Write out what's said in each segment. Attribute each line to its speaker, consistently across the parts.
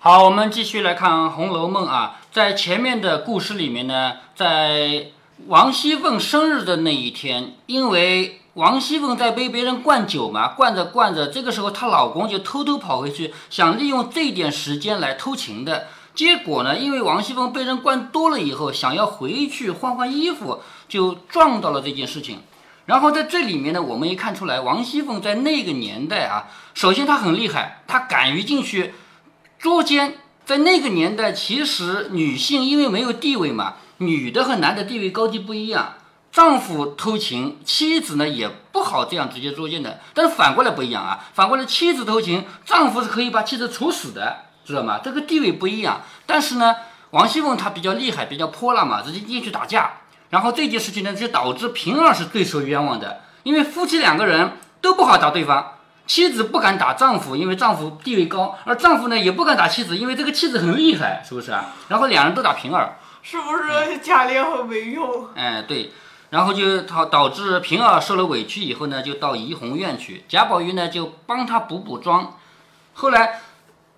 Speaker 1: 好，我们继续来看《红楼梦》啊，在前面的故事里面呢，在王熙凤生日的那一天，因为王熙凤在被别人灌酒嘛，灌着灌着，这个时候她老公就偷偷跑回去，想利用这点时间来偷情的。结果呢，因为王熙凤被人灌多了以后，想要回去换换衣服，就撞到了这件事情。然后在这里面呢，我们也看出来，王熙凤在那个年代啊，首先她很厉害，她敢于进去。捉奸在那个年代，其实女性因为没有地位嘛，女的和男的地位高低不一样。丈夫偷情，妻子呢也不好这样直接捉奸的。但是反过来不一样啊，反过来妻子偷情，丈夫是可以把妻子处死的，知道吗？这个地位不一样。但是呢，王熙凤她比较厉害，比较泼辣嘛，直接进去打架。然后这件事情呢，就导致平儿是最受冤枉的，因为夫妻两个人都不好找对方。妻子不敢打丈夫，因为丈夫地位高；而丈夫呢，也不敢打妻子，因为这个妻子很厉害，是不是啊？然后两人都打平儿，
Speaker 2: 是不是贾琏很没用？
Speaker 1: 哎，对，然后就导导致平儿受了委屈以后呢，就到怡红院去，贾宝玉呢就帮他补补妆。后来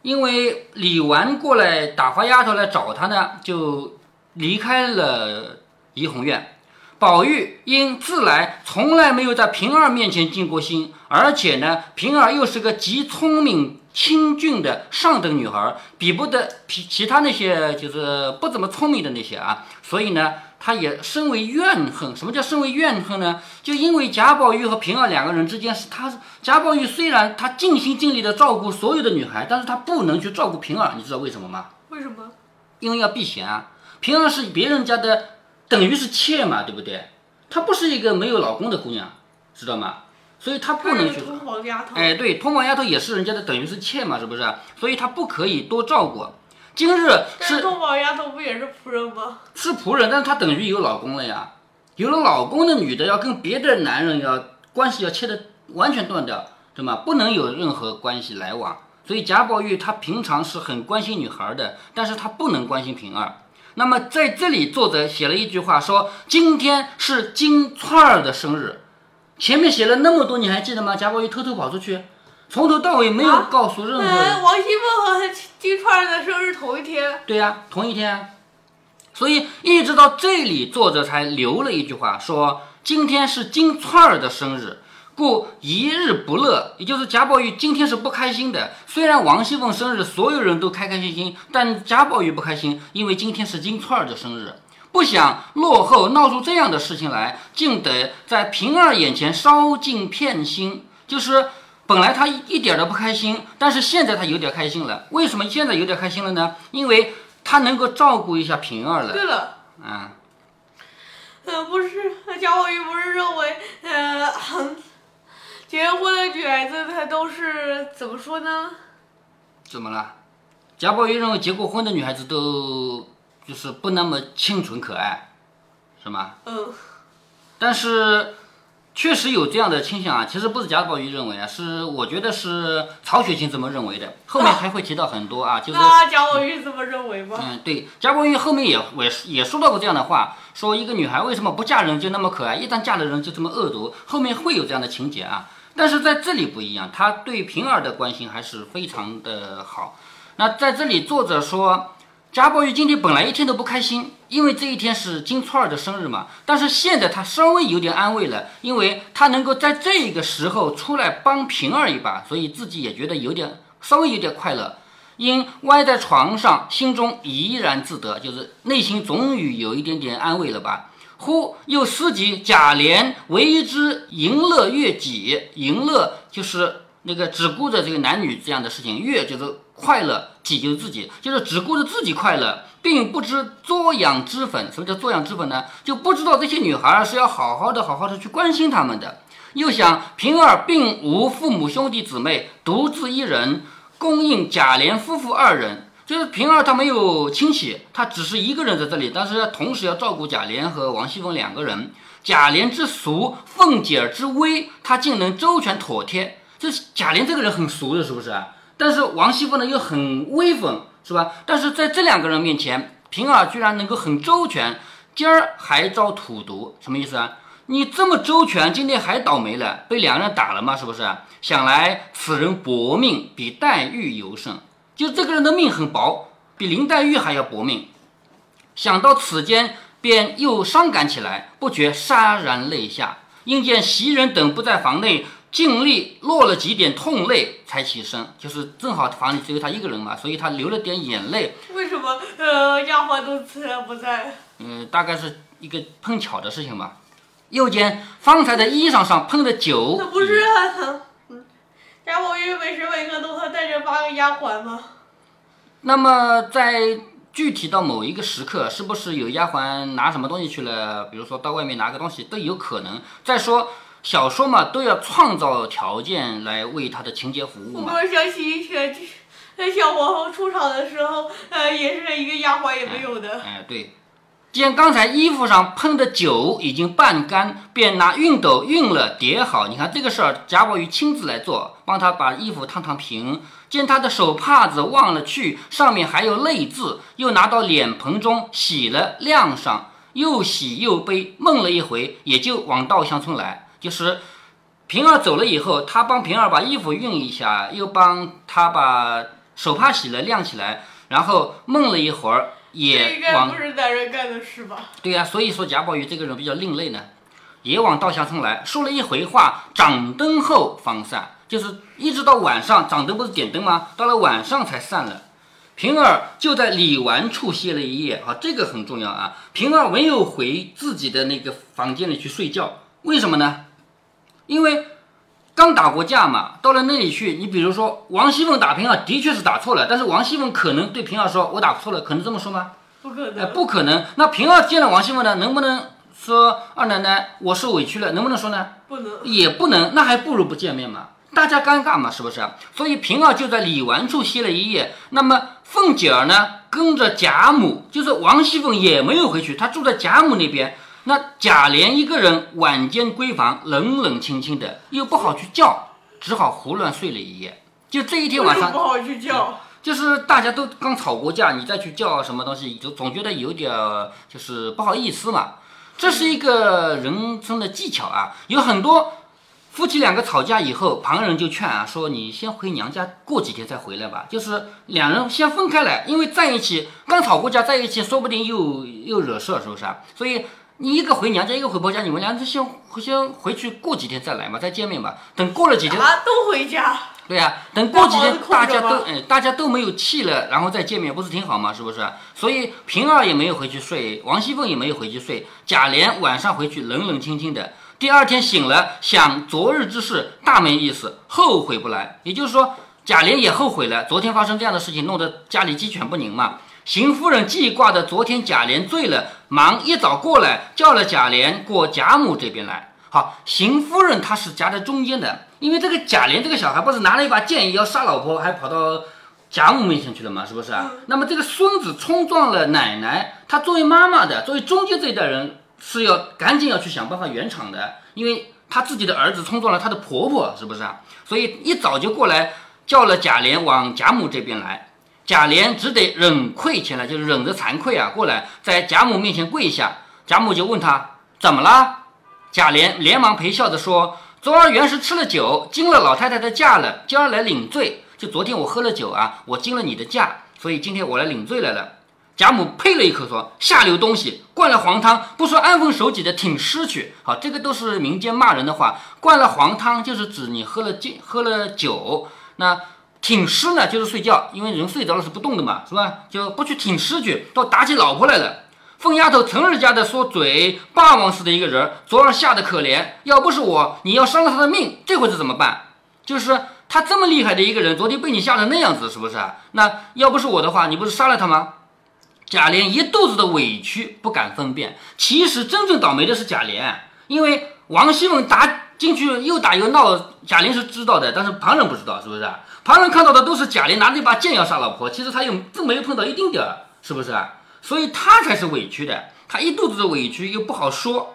Speaker 1: 因为李纨过来打发丫头来找他呢，就离开了怡红院。宝玉因自来从来没有在平儿面前尽过心，而且呢，平儿又是个极聪明清俊的上等女孩，比不得其其他那些就是不怎么聪明的那些啊，所以呢，他也深为怨恨。什么叫深为怨恨呢？就因为贾宝玉和平儿两个人之间是他贾宝玉虽然他尽心尽力的照顾所有的女孩，但是他不能去照顾平儿，你知道为什么吗？
Speaker 2: 为什么？
Speaker 1: 因为要避嫌啊，平儿是别人家的。等于是妾嘛，对不对？她不是一个没有老公的姑娘，知道吗？所以她不能去。哎，对，通房丫头也是人家的，等于是妾嘛，是不是？所以她不可以多照顾。今日是
Speaker 2: 通房丫头不也是仆人吗？
Speaker 1: 是仆人，但是她等于有老公了呀。有了老公的女的要跟别的男人要关系要切的完全断掉，对吗？不能有任何关系来往。所以贾宝玉他平常是很关心女孩的，但是他不能关心平儿。那么在这里，作者写了一句话，说今天是金串儿的生日。前面写了那么多，你还记得吗？贾宝玉偷偷跑出去，从头到尾没有告诉任何人。
Speaker 2: 王熙凤和金串儿的生日同一天。
Speaker 1: 对呀，同一天。所以一直到这里，作者才留了一句话，说今天是金串儿的生日。故一日不乐，也就是贾宝玉今天是不开心的。虽然王熙凤生日，所有人都开开心心，但贾宝玉不开心，因为今天是金钏儿的生日，不想落后闹出这样的事情来，竟得在平儿眼前烧尽片心。就是本来他一点都不开心，但是现在他有点开心了。为什么现在有点开心了呢？因为他能够照顾一下平儿了。
Speaker 2: 对了，
Speaker 1: 嗯，
Speaker 2: 呃，不是贾宝玉不是认为，呃。结婚的女孩子，她都是怎么说呢？
Speaker 1: 怎么了？贾宝玉认为结过婚的女孩子都就是不那么清纯可爱，是吗？
Speaker 2: 嗯。
Speaker 1: 但是确实有这样的倾向啊。其实不是贾宝玉认为啊，是我觉得是曹雪芹这么认为的。后面还会提到很多啊，就是。
Speaker 2: 那贾宝玉这么认为吗？
Speaker 1: 嗯，对，贾宝玉后面也也也说到过这样的话，说一个女孩为什么不嫁人就那么可爱，一旦嫁了人就这么恶毒。后面会有这样的情节啊。但是在这里不一样，他对平儿的关心还是非常的好。那在这里，作者说贾宝玉今天本来一天都不开心，因为这一天是金钏儿的生日嘛。但是现在他稍微有点安慰了，因为他能够在这个时候出来帮平儿一把，所以自己也觉得有点稍微有点快乐。因歪在床上，心中怡然自得，就是内心终于有一点点安慰了吧。忽又思及贾琏为之淫乐悦己，淫乐就是那个只顾着这个男女这样的事情，悦就是快乐，己就是自己，就是只顾着自己快乐，并不知作养之粉。什么叫作养之粉呢？就不知道这些女孩是要好好的、好好的去关心他们的。又想平儿并无父母兄弟姊妹，独自一人供应贾琏夫妇二人。就是平儿，她没有亲戚，她只是一个人在这里，但是同时要照顾贾琏和王熙凤两个人。贾琏之俗，凤姐儿之威，她竟能周全妥帖。这贾琏这个人很俗的，是不是？但是王熙凤呢又很威风，是吧？但是在这两个人面前，平儿居然能够很周全，今儿还遭土毒，什么意思啊？你这么周全，今天还倒霉了，被两人打了吗？是不是？想来此人薄命，比黛玉尤甚。就这个人的命很薄，比林黛玉还要薄命。想到此间，便又伤感起来，不觉潸然泪下。因见袭人等不在房内，尽力落了几点痛泪，才起身。就是正好房里只有他一个人嘛，所以他流了点眼泪。
Speaker 2: 为什么呃丫鬟都自然不在？
Speaker 1: 嗯，大概是一个碰巧的事情吧。又见方才的衣裳上喷的酒，
Speaker 2: 那不是啊，他嗯，贾宝玉每时每刻都会带着八个丫鬟吗？
Speaker 1: 那么在具体到某一个时刻，是不是有丫鬟拿什么东西去了？比如说到外面拿个东西都有可能。再说小说嘛，都要创造条件来为他的情节服务嘛。
Speaker 2: 我想起以前这小皇后出场的时候，呃，也是一个丫鬟也没有的。
Speaker 1: 哎，对。见刚才衣服上喷的酒已经半干，便拿熨斗熨了叠好。你看这个事儿，贾宝玉亲自来做，帮他把衣服烫烫平。见他的手帕子忘了去，上面还有泪渍，又拿到脸盆中洗了晾上，又洗又背，梦了一回，也就往稻香村来。就是平儿走了以后，他帮平儿把衣服熨一下，又帮他把手帕洗了晾起来，然后梦了一会儿。也
Speaker 2: 应该不是男人干的事吧？
Speaker 1: 对呀，所以说贾宝玉这个人比较另类呢。也往稻香村来说了一回话，掌灯后方散，就是一直到晚上，掌灯不是点灯吗？到了晚上才散了。平儿就在李纨处歇了一夜，啊，这个很重要啊。平儿没有回自己的那个房间里去睡觉，为什么呢？因为刚打过架嘛，到了那里去，你比如说王熙凤打平儿，的确是打错了，但是王熙凤可能对平儿说：“我打错了。”可能这么说吗？
Speaker 2: 不可能。
Speaker 1: 哎，不可能。那平儿见了王熙凤呢，能不能说二奶奶我受委屈了？能不能说呢？
Speaker 2: 不能。
Speaker 1: 也不能。那还不如不见面嘛，大家尴尬嘛，是不是？所以平儿就在李纨处歇了一夜。那么凤姐儿呢，跟着贾母，就是王熙凤也没有回去，她住在贾母那边。那贾琏一个人晚间闺房，冷冷清清的，又不好去叫，只好胡乱睡了一夜。就这一天晚上
Speaker 2: 不好去叫。
Speaker 1: 就是大家都刚吵过架，你再去叫什么东西，就总觉得有点就是不好意思嘛。这是一个人生的技巧啊，有很多夫妻两个吵架以后，旁人就劝啊，说你先回娘家过几天再回来吧。就是两人先分开来，因为在一起刚吵过架，在一起说不定又又惹事，是不是啊？所以你一个回娘家，一个回婆家，你们俩就先先回去过几天再来嘛，再见面吧。等过了几天，
Speaker 2: 啊，都回家。
Speaker 1: 对呀，等过几天大家都哎，大家都没有气了，然后再见面，不是挺好吗？是不是？所以平儿也没有回去睡，王熙凤也没有回去睡，贾琏晚上回去冷冷清清的。第二天醒了，想昨日之事大没意思，后悔不来。也就是说，贾琏也后悔了，昨天发生这样的事情，弄得家里鸡犬不宁嘛。邢夫人记挂着昨天贾琏醉了，忙一早过来叫了贾琏过贾母这边来。好，邢夫人她是夹在中间的。因为这个贾琏这个小孩不是拿了一把剑要杀老婆，还跑到贾母面前去了嘛，是不是啊？那么这个孙子冲撞了奶奶，他作为妈妈的，作为中间这一代人是要赶紧要去想办法圆场的，因为他自己的儿子冲撞了他的婆婆，是不是啊？所以一早就过来叫了贾琏往贾母这边来，贾琏只得忍愧前来，就是忍着惭愧啊，过来在贾母面前跪下。贾母就问他怎么了，贾琏连忙陪笑着说。昨儿原是吃了酒，惊了老太太的驾了，今儿来领罪。就昨天我喝了酒啊，我惊了你的驾，所以今天我来领罪来了。贾母呸了一口说：“下流东西，灌了黄汤，不说安分守己的挺尸去。”好，这个都是民间骂人的话。灌了黄汤就是指你喝了酒，喝了酒。那挺尸呢，就是睡觉，因为人睡着了是不动的嘛，是吧？就不去挺尸去，倒打起老婆来了。凤丫头成日家的说嘴霸王似的一个人，昨儿吓得可怜。要不是我，你要伤了他的命，这回是怎么办？就是他这么厉害的一个人，昨天被你吓成那样子，是不是？那要不是我的话，你不是杀了他吗？贾琏一肚子的委屈，不敢分辨。其实真正倒霉的是贾琏，因为王熙凤打进去又打又闹，贾琏是知道的，但是旁人不知道，是不是？旁人看到的都是贾琏拿着一把剑要杀老婆，其实他又真没有碰到一丁点儿，是不是啊？所以他才是委屈的，他一肚子的委屈又不好说。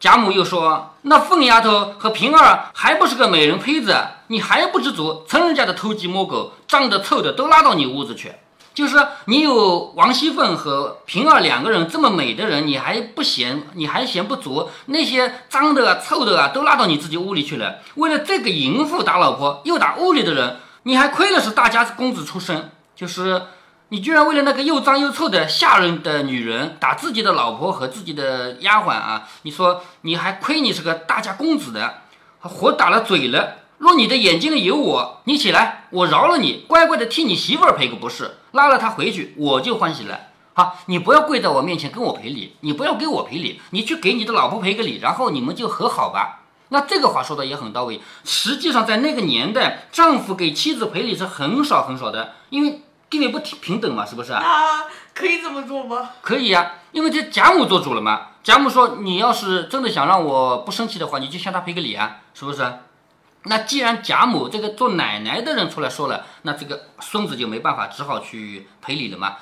Speaker 1: 贾母又说：“那凤丫头和平儿还不是个美人胚子，你还不知足？成人家的偷鸡摸狗，脏的臭的都拉到你屋子去。就是你有王熙凤和平儿两个人这么美的人，你还不嫌，你还嫌不足？那些脏的啊、臭的啊，都拉到你自己屋里去了。为了这个淫妇打老婆，又打屋里的人，你还亏了是大家公子出身。就是你居然为了那个又脏又臭的下人的女人打自己的老婆和自己的丫鬟啊！你说你还亏你是个大家公子的，活打了嘴了。若你的眼睛里有我，你起来，我饶了你，乖乖的替你媳妇儿赔个不是，拉了她回去，我就欢喜了。好，你不要跪在我面前跟我赔礼，你不要给我赔礼，你去给你的老婆赔个礼，然后你们就和好吧。那这个话说的也很到位。实际上在那个年代，丈夫给妻子赔礼是很少很少的，因为地位不平平等嘛，是不是啊？
Speaker 2: 那可以这么做吗？
Speaker 1: 可以呀，因为这贾母做主了嘛。贾母说，你要是真的想让我不生气的话，你就向他赔个礼啊，是不是？那既然贾母这个做奶奶的人出来说了，那这个孙子就没办法，只好去赔礼了嘛。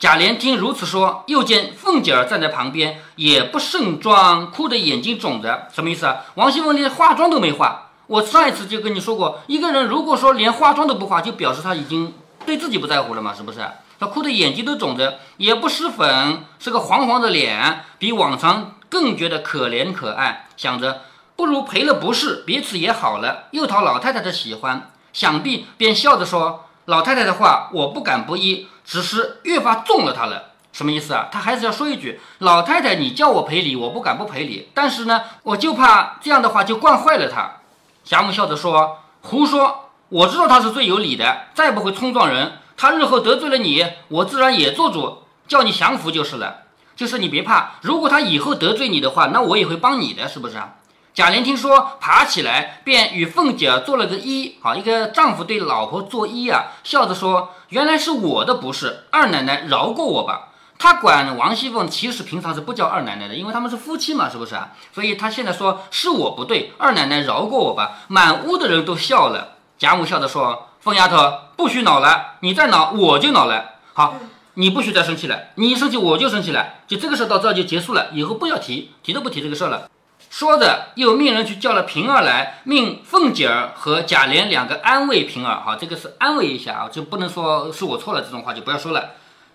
Speaker 1: 贾琏听如此说，又见凤姐儿站在旁边，也不盛妆，哭得眼睛肿着，什么意思啊？王熙凤连化妆都没化。我上一次就跟你说过，一个人如果说连化妆都不化，就表示他已经对自己不在乎了嘛，是不是？他哭得眼睛都肿着，也不施粉，是个黄黄的脸，比往常更觉得可怜可爱，想着。不如赔了不是，彼此也好了，又讨老太太的喜欢，想必便笑着说：“老太太的话，我不敢不依，只是越发纵了她了。”什么意思啊？他还是要说一句：“老太太，你叫我赔礼，我不敢不赔礼，但是呢，我就怕这样的话就惯坏了她。”贾母笑着说：“胡说！我知道他是最有理的，再不会冲撞人。他日后得罪了你，我自然也做主叫你降服就是了。就是你别怕，如果他以后得罪你的话，那我也会帮你的，是不是啊？”贾琏听说，爬起来便与凤姐做了个揖。好，一个丈夫对老婆作揖啊，笑着说：“原来是我的不是，二奶奶饶过我吧。”他管王熙凤，其实平常是不叫二奶奶的，因为他们是夫妻嘛，是不是啊？所以他现在说是我不对，二奶奶饶过我吧。满屋的人都笑了。贾母笑着说：“凤丫头，不许恼了，你再恼我就恼了。好，你不许再生气了，你一生气我就生气了。就这个事到这就结束了，以后不要提，提都不提这个事了。”说着，又命人去叫了平儿来，命凤姐儿和贾琏两个安慰平儿。好，这个是安慰一下啊，就不能说是我错了这种话就不要说了。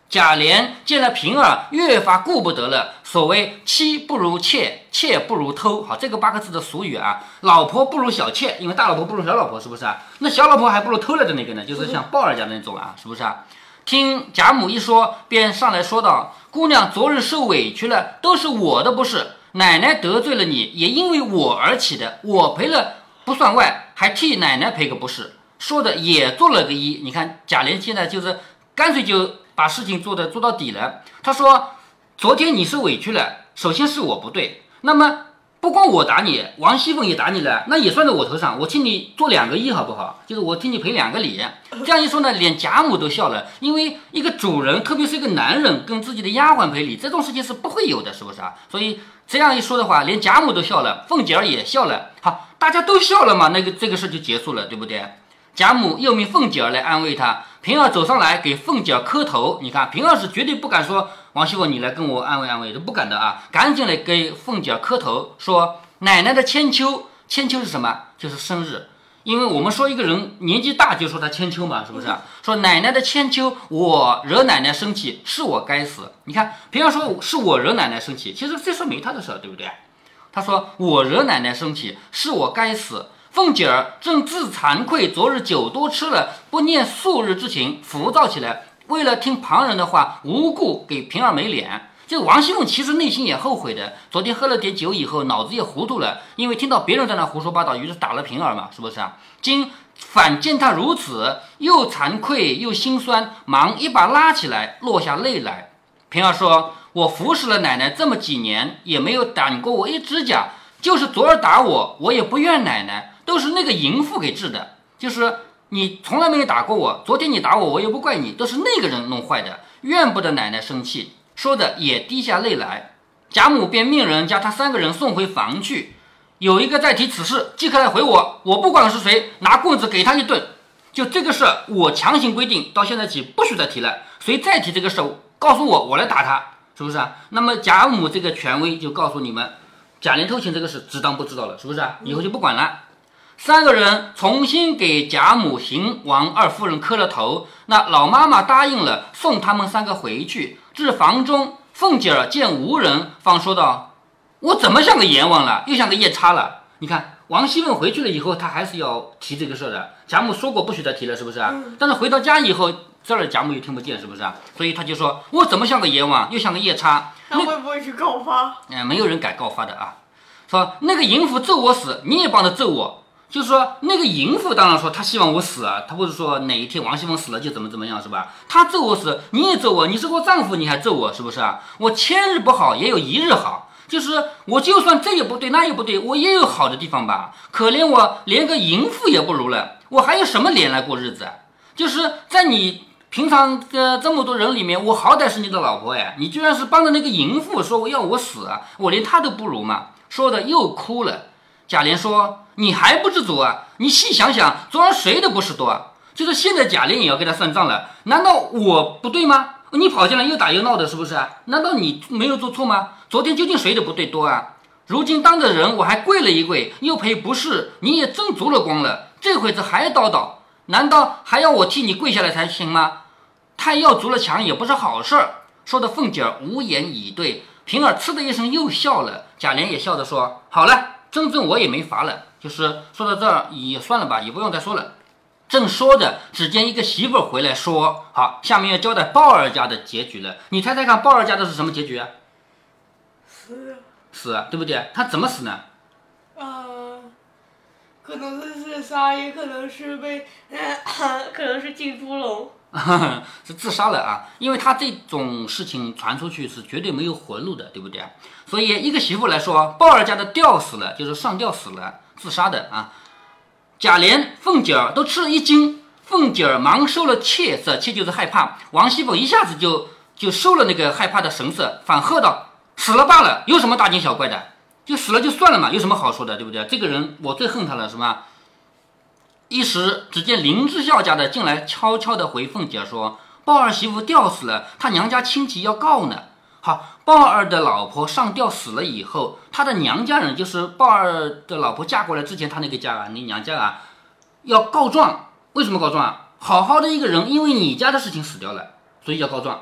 Speaker 1: 贾琏见了平儿，越发顾不得了。所谓妻不如妾，妾不如偷。好，这个八个字的俗语啊，老婆不如小妾，因为大老婆不如小老婆，是不是啊？那小老婆还不如偷来的那个呢，就是像鲍二家那种啊，是不是啊？听贾母一说，便上来说道：“姑娘昨日受委屈了，都是我的不是。”奶奶得罪了你，也因为我而起的，我赔了不算外，还替奶奶赔个不是。说的也做了个揖。你看贾琏现在就是干脆就把事情做的做到底了。他说：“昨天你受委屈了，首先是我不对。那么。”不光我打你，王熙凤也打你了，那也算在我头上。我替你做两个亿，好不好？就是我替你赔两个礼。这样一说呢，连贾母都笑了，因为一个主人，特别是一个男人，跟自己的丫鬟赔礼，这种事情是不会有的，是不是啊？所以这样一说的话，连贾母都笑了，凤姐儿也笑了。好，大家都笑了嘛，那个这个事就结束了，对不对？贾母又命凤姐儿来安慰她，平儿走上来给凤姐儿磕头。你看，平儿是绝对不敢说王熙凤，你来跟我安慰安慰，都不敢的啊！赶紧来给凤姐儿磕头，说奶奶的千秋，千秋是什么？就是生日。因为我们说一个人年纪大就说他千秋嘛，是不是？说奶奶的千秋，我惹奶奶生气，是我该死。你看，平儿说是我惹奶奶生气，其实这事没他的事，对不对？他说我惹奶奶生气，是我该死。凤姐儿正自惭愧，昨日酒多吃了，不念素日之情，浮躁起来。为了听旁人的话，无故给平儿没脸。这王熙凤其实内心也后悔的。昨天喝了点酒以后，脑子也糊涂了，因为听到别人在那胡说八道，于是打了平儿嘛，是不是啊？今反见他如此，又惭愧又心酸，忙一把拉起来，落下泪来。平儿说：“我服侍了奶奶这么几年，也没有打过我一指甲，就是昨儿打我，我也不怨奶奶。”都是那个淫妇给治的，就是你从来没有打过我，昨天你打我，我也不怪你，都是那个人弄坏的，怨不得奶奶生气。说的也滴下泪来。贾母便命人将他三个人送回房去。有一个再提此事，即刻来回我，我不管是谁，拿棍子给他一顿。就这个事，我强行规定，到现在起不许再提了。谁再提这个事，告诉我，我来打他，是不是啊？那么贾母这个权威就告诉你们，贾琏偷情这个事，只当不知道了，是不是啊？以后就不管了。三个人重新给贾母、邢王二夫人磕了头，那老妈妈答应了，送他们三个回去。至房中，凤姐儿见无人，方说道：“我怎么像个阎王了，又像个夜叉了？你看，王熙凤回去了以后，她还是要提这个事儿的。贾母说过不许再提了，是不是啊？但是回到家以后，这儿贾母又听不见，是不是啊？所以她就说，我怎么像个阎王，又像个夜叉？
Speaker 2: 他会不会去告发？
Speaker 1: 嗯、没有人敢告发的啊。说那个淫妇咒我死，你也帮着咒我。就是说，那个淫妇当然说她希望我死啊，她不是说哪一天王熙凤死了就怎么怎么样是吧？她咒我死，你也咒我，你是我丈夫，你还咒我是不是啊？我千日不好，也有一日好。就是我就算这也不对，那也不对，我也有好的地方吧？可怜我连个淫妇也不如了，我还有什么脸来过日子？就是在你平常的这么多人里面，我好歹是你的老婆哎，你居然是帮着那个淫妇说我要我死，我连她都不如嘛！说的又哭了。贾琏说：“你还不知足啊？你细想想，昨儿谁的不是多啊？就是现在贾琏也要跟他算账了，难道我不对吗？你跑进来又打又闹的，是不是？难道你没有做错吗？昨天究竟谁的不对多啊？如今当着人我还跪了一跪，又赔不是，你也挣足了光了，这会子还叨叨，难道还要我替你跪下来才行吗？太要足了墙也不是好事儿。”说的凤姐儿无言以对，平儿嗤的一声又笑了，贾琏也笑着说：“好了。”真正我也没法了，就是说到这儿也算了吧，也不用再说了。正说着，只见一个媳妇儿回来说：“好，下面要交代鲍二家的结局了。你猜猜看，鲍二家的是什么结局啊？
Speaker 2: 死
Speaker 1: 死，对不对？他怎么死呢？
Speaker 2: 呃，可能是自杀，也可能是被，呃、可能是进猪笼。
Speaker 1: 是自杀了啊！因为他这种事情传出去是绝对没有活路的，对不对？所以一个媳妇来说，鲍二家的吊死了，就是上吊死了，自杀的啊。贾琏、凤姐儿都吃了一惊，凤姐儿忙收了怯色，怯就是害怕。王熙凤一下子就就收了那个害怕的神色，反喝道：“死了罢了，有什么大惊小怪的？就死了就算了嘛，有什么好说的，对不对？这个人我最恨他了，是吧？”一时，只见林之孝家的进来，悄悄地回凤姐说：“鲍二媳妇吊死了，他娘家亲戚要告呢。”好，鲍二的老婆上吊死了以后，他的娘家人就是鲍二的老婆嫁过来之前，他那个家啊，那娘家啊，要告状。为什么告状啊？好好的一个人，因为你家的事情死掉了，所以要告状，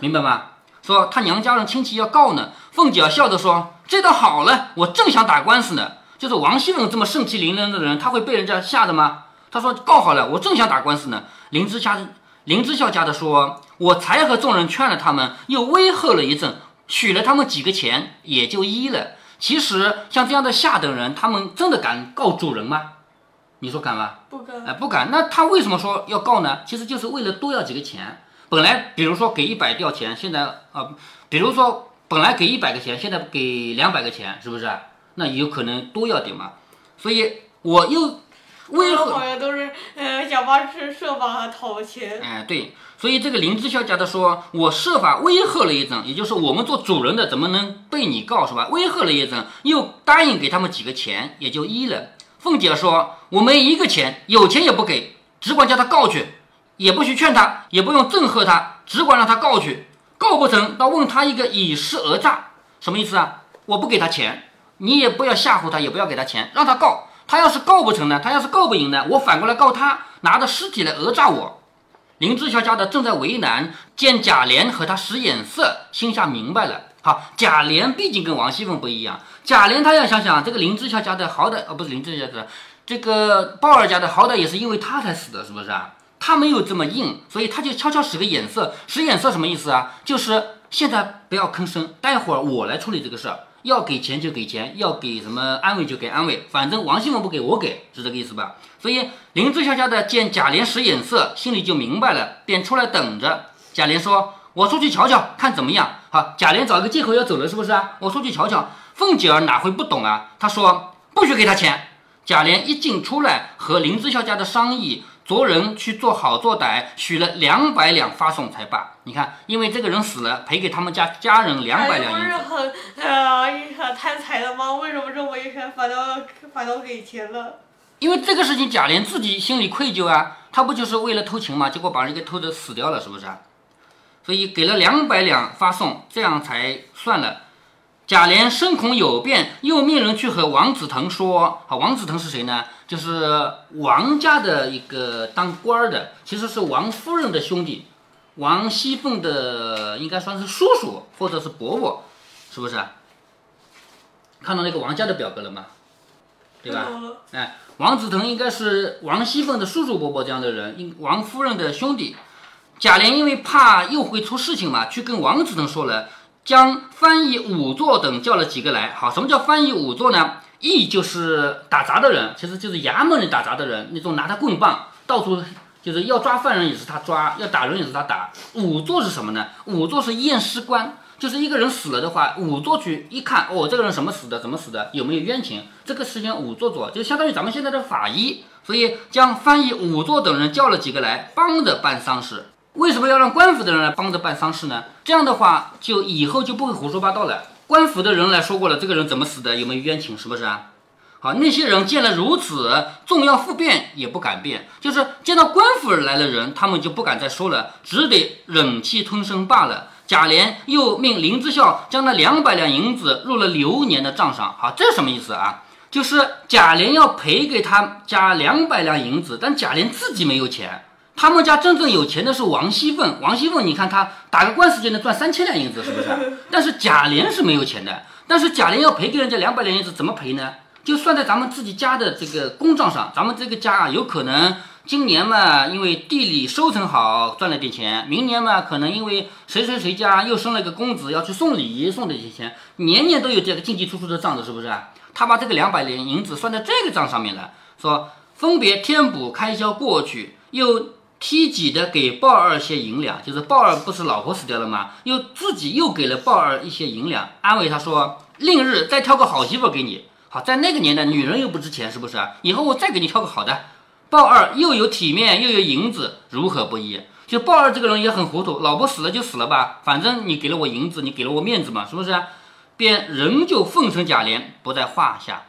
Speaker 1: 明白吗？说他娘家人亲戚要告呢。凤姐笑着说：“这倒好了，我正想打官司呢。”就是王熙凤这么盛气凌人的人，他会被人家吓的吗？他说告好了，我正想打官司呢。林之家林之孝家的说，我才和众人劝了他们，又威吓了一阵，许了他们几个钱，也就依了。其实像这样的下等人，他们真的敢告主人吗？你说敢吗？
Speaker 2: 不敢。
Speaker 1: 哎，不敢。那他为什么说要告呢？其实就是为了多要几个钱。本来比如说给一百吊钱，现在啊，比如说本来给一百个钱，现在给两百个钱，是不是？那有可能多要点嘛，所以我又为何
Speaker 2: 好像都是呃想方设设法讨钱。
Speaker 1: 哎，对，所以这个林之孝家的说，我设法威吓了一阵，也就是我们做主人的怎么能被你告是吧？威吓了一阵，又答应给他们几个钱，也就依了。凤姐说，我没一个钱，有钱也不给，只管叫他告去，也不许劝他，也不用赠贺他，只管让他告去，告不成，倒问他一个以尸讹诈，什么意思啊？我不给他钱。你也不要吓唬他，也不要给他钱，让他告。他要是告不成呢？他要是告不赢呢？我反过来告他，拿着尸体来讹诈我。林志孝家的正在为难，见贾琏和他使眼色，心下明白了。好，贾琏毕竟跟王熙凤不一样，贾琏他要想想，这个林志孝家的好歹，哦，不是林志孝的，这个鲍二家的好歹也是因为他才死的，是不是啊？他没有这么硬，所以他就悄悄使个眼色。使眼色什么意思啊？就是现在不要吭声，待会儿我来处理这个事儿。要给钱就给钱，要给什么安慰就给安慰，反正王熙凤不给我给，是这个意思吧？所以林志孝家的见贾琏使眼色，心里就明白了，便出来等着。贾琏说：“我出去瞧瞧，看怎么样。”好，贾琏找一个借口要走了，是不是啊？我出去瞧瞧。凤姐儿哪会不懂啊？她说：“不许给他钱。”贾琏一进出来，和林志孝家的商议。着人去做好做歹，许了两百两发送才罢。你看，因为这个人死了，赔给他们家家人两百两银子。
Speaker 2: 不是很呃很贪财的吗？为什么这么一看反倒反倒给钱了？
Speaker 1: 因为这个事情，贾琏自己心里愧疚啊，他不就是为了偷情嘛？结果把人给偷的死掉了，是不是？所以给了两百两发送，这样才算了。贾琏深恐有变，又命人去和王子腾说：“好，王子腾是谁呢？就是王家的一个当官的，其实是王夫人的兄弟，王熙凤的应该算是叔叔或者是伯伯，是不是？看到那个王家的表格了吗？对吧？哎，王子腾应该是王熙凤的叔叔伯伯这样的人，王夫人的兄弟。贾琏因为怕又会出事情嘛，去跟王子腾说了，将翻译仵作等叫了几个来。好，什么叫翻译仵作呢？役就是打杂的人，其实就是衙门里打杂的人，那种拿他棍棒到处就是要抓犯人也是他抓，要打人也是他打。仵作是什么呢？仵作是验尸官，就是一个人死了的话，仵作去一看，哦，这个人什么死的，怎么死的，有没有冤情，这个事情仵作做，就相当于咱们现在的法医。所以将翻译仵作等人叫了几个来，帮着办丧事。为什么要让官府的人来帮着办丧事呢？这样的话，就以后就不会胡说八道了。官府的人来说过了，这个人怎么死的，有没有冤情，是不是啊？好，那些人见了如此，重要复辩也不敢辩，就是见到官府来的人，他们就不敢再说了，只得忍气吞声罢了。贾琏又命林之孝将那两百两银子入了流年的账上。好，这是什么意思啊？就是贾琏要赔给他家两百两银子，但贾琏自己没有钱。他们家真正有钱的是王熙凤，王熙凤，你看他打个官司就能赚三千两银子，是不是？但是贾琏是没有钱的。但是贾琏要赔给人家两百两银子，怎么赔呢？就算在咱们自己家的这个公账上，咱们这个家啊，有可能今年嘛，因为地里收成好，赚了点钱；明年嘛，可能因为谁谁谁家又生了个公子，要去送礼，送了些钱，年年都有这个进进出出的账的，是不是？他把这个两百两银子算在这个账上面了，说分别添补开销过去，又。梯己的给鲍二些银两，就是鲍二不是老婆死掉了吗？又自己又给了鲍二一些银两，安慰他说：“另日再挑个好媳妇给你。”好，在那个年代，女人又不值钱，是不是？以后我再给你挑个好的。鲍二又有体面又有银子，如何不依？就鲍二这个人也很糊涂，老婆死了就死了吧，反正你给了我银子，你给了我面子嘛，是不是？便仍旧奉承贾琏，不在话下。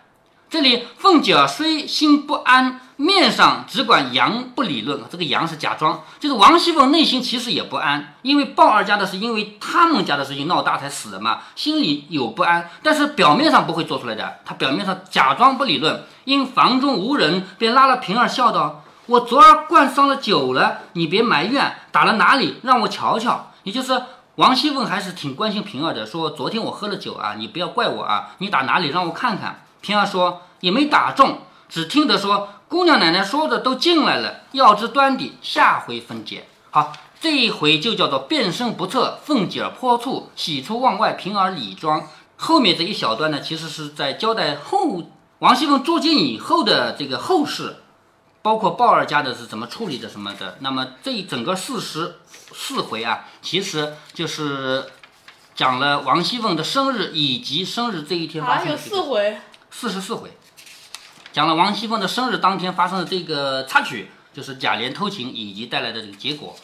Speaker 1: 这里凤姐虽心不安，面上只管佯不理论。这个佯是假装，就是王熙凤内心其实也不安，因为鲍二家的是因为他们家的事情闹大才死的嘛，心里有不安，但是表面上不会做出来的。他表面上假装不理论，因房中无人，便拉了平儿笑道：“我昨儿灌伤了酒了，你别埋怨，打了哪里？让我瞧瞧。”也就是王熙凤还是挺关心平儿的，说：“昨天我喝了酒啊，你不要怪我啊，你打哪里？让我看看。”平儿说也没打中，只听得说姑娘奶奶说的都进来了，要知端底，下回分解。好，这一回就叫做变身不测，凤姐儿泼醋，喜出望外，平儿李庄。后面这一小段呢，其实是在交代后王熙凤捉奸以后的这个后事，包括鲍二家的是怎么处理的什么的。那么这一整个四十四回啊，其实就是讲了王熙凤的生日以及生日这一天发生的
Speaker 2: 有四回。
Speaker 1: 四十四回，讲了王熙凤的生日当天发生的这个插曲，就是贾琏偷情以及带来的这个结果。